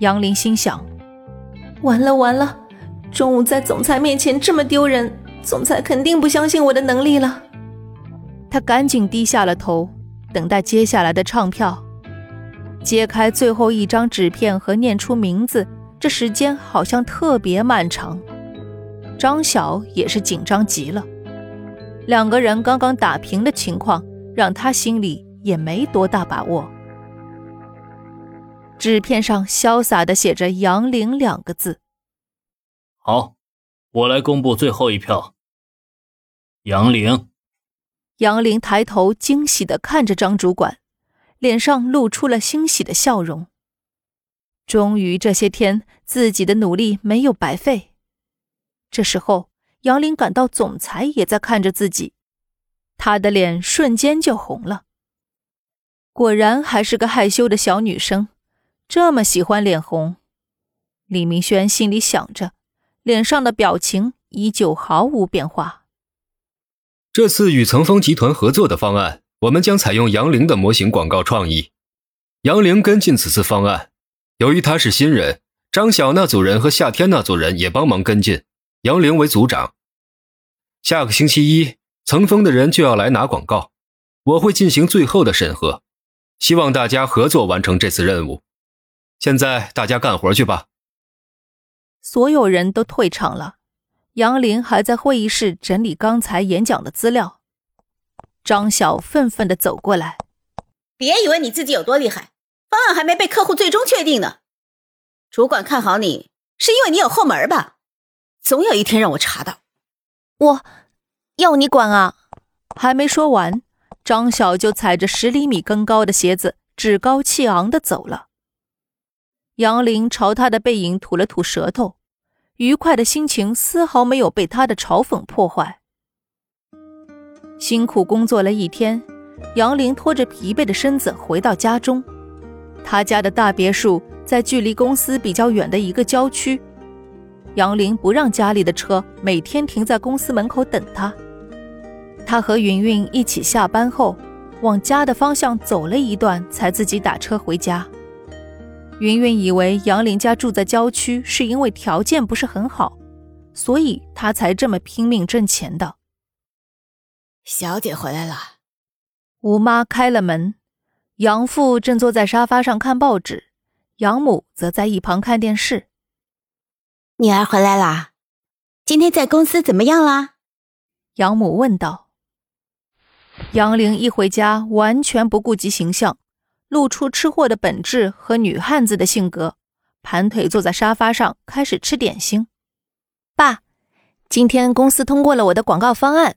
杨林心想：完了完了，中午在总裁面前这么丢人，总裁肯定不相信我的能力了。他赶紧低下了头，等待接下来的唱票。揭开最后一张纸片和念出名字，这时间好像特别漫长。张晓也是紧张极了。两个人刚刚打平的情况，让他心里也没多大把握。纸片上潇洒的写着“杨凌”两个字。好，我来公布最后一票。杨凌。杨凌抬头惊喜的看着张主管，脸上露出了欣喜的笑容。终于这些天自己的努力没有白费。这时候，杨凌感到总裁也在看着自己，她的脸瞬间就红了。果然还是个害羞的小女生。这么喜欢脸红，李明轩心里想着，脸上的表情依旧毫无变化。这次与层峰集团合作的方案，我们将采用杨凌的模型广告创意。杨凌跟进此次方案，由于他是新人，张晓那组人和夏天那组人也帮忙跟进，杨凌为组长。下个星期一，层峰的人就要来拿广告，我会进行最后的审核，希望大家合作完成这次任务。现在大家干活去吧。所有人都退场了，杨林还在会议室整理刚才演讲的资料。张晓愤愤的走过来：“别以为你自己有多厉害，方案还没被客户最终确定呢。主管看好你，是因为你有后门吧？总有一天让我查到。我要你管啊！”还没说完，张晓就踩着十厘米更高的鞋子，趾高气昂的走了。杨林朝他的背影吐了吐舌头，愉快的心情丝毫没有被他的嘲讽破坏。辛苦工作了一天，杨林拖着疲惫的身子回到家中。他家的大别墅在距离公司比较远的一个郊区。杨林不让家里的车每天停在公司门口等他。他和云云一起下班后，往家的方向走了一段，才自己打车回家。云云以为杨林家住在郊区是因为条件不是很好，所以他才这么拼命挣钱的。小姐回来了，吴妈开了门，杨父正坐在沙发上看报纸，杨母则在一旁看电视。女儿回来啦，今天在公司怎么样啦？杨母问道。杨玲一回家，完全不顾及形象。露出吃货的本质和女汉子的性格，盘腿坐在沙发上开始吃点心。爸，今天公司通过了我的广告方案，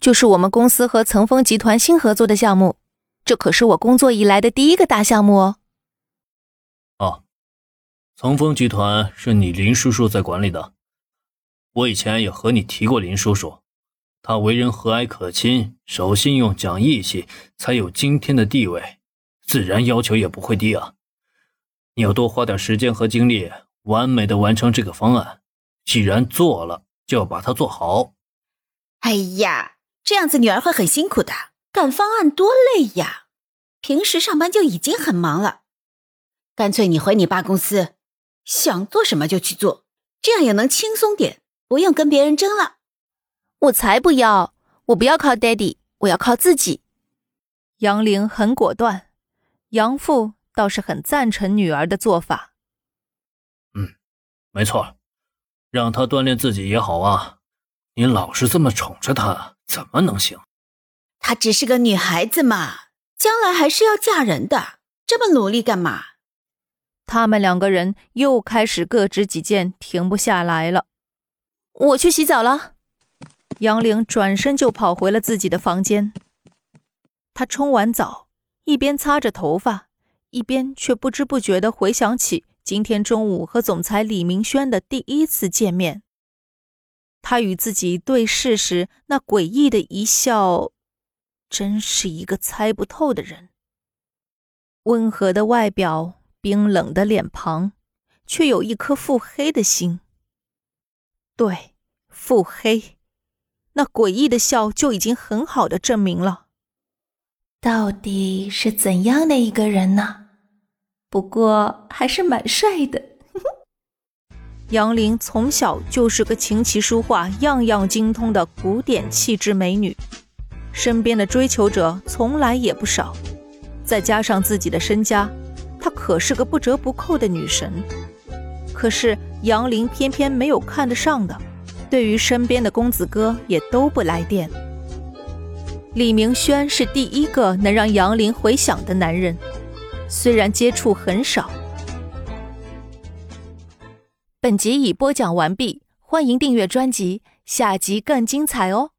就是我们公司和层峰集团新合作的项目，这可是我工作以来的第一个大项目哦。哦，层峰集团是你林叔叔在管理的，我以前也和你提过林叔叔，他为人和蔼可亲，守信用，讲义气，才有今天的地位。自然要求也不会低啊！你要多花点时间和精力，完美的完成这个方案。既然做了，就要把它做好。哎呀，这样子女儿会很辛苦的，赶方案多累呀！平时上班就已经很忙了，干脆你回你爸公司，想做什么就去做，这样也能轻松点，不用跟别人争了。我才不要，我不要靠 daddy，我要靠自己。杨玲很果断。杨父倒是很赞成女儿的做法。嗯，没错，让她锻炼自己也好啊。你老是这么宠着她，怎么能行？她只是个女孩子嘛，将来还是要嫁人的，这么努力干嘛？他们两个人又开始各执己见，停不下来了。我去洗澡了。杨玲转身就跑回了自己的房间。她冲完澡。一边擦着头发，一边却不知不觉地回想起今天中午和总裁李明轩的第一次见面。他与自己对视时那诡异的一笑，真是一个猜不透的人。温和的外表，冰冷的脸庞，却有一颗腹黑的心。对，腹黑。那诡异的笑就已经很好的证明了。到底是怎样的一个人呢？不过还是蛮帅的。杨玲从小就是个琴棋书画样样精通的古典气质美女，身边的追求者从来也不少，再加上自己的身家，她可是个不折不扣的女神。可是杨玲偏偏没有看得上的，对于身边的公子哥也都不来电。李明轩是第一个能让杨林回想的男人，虽然接触很少。本集已播讲完毕，欢迎订阅专辑，下集更精彩哦。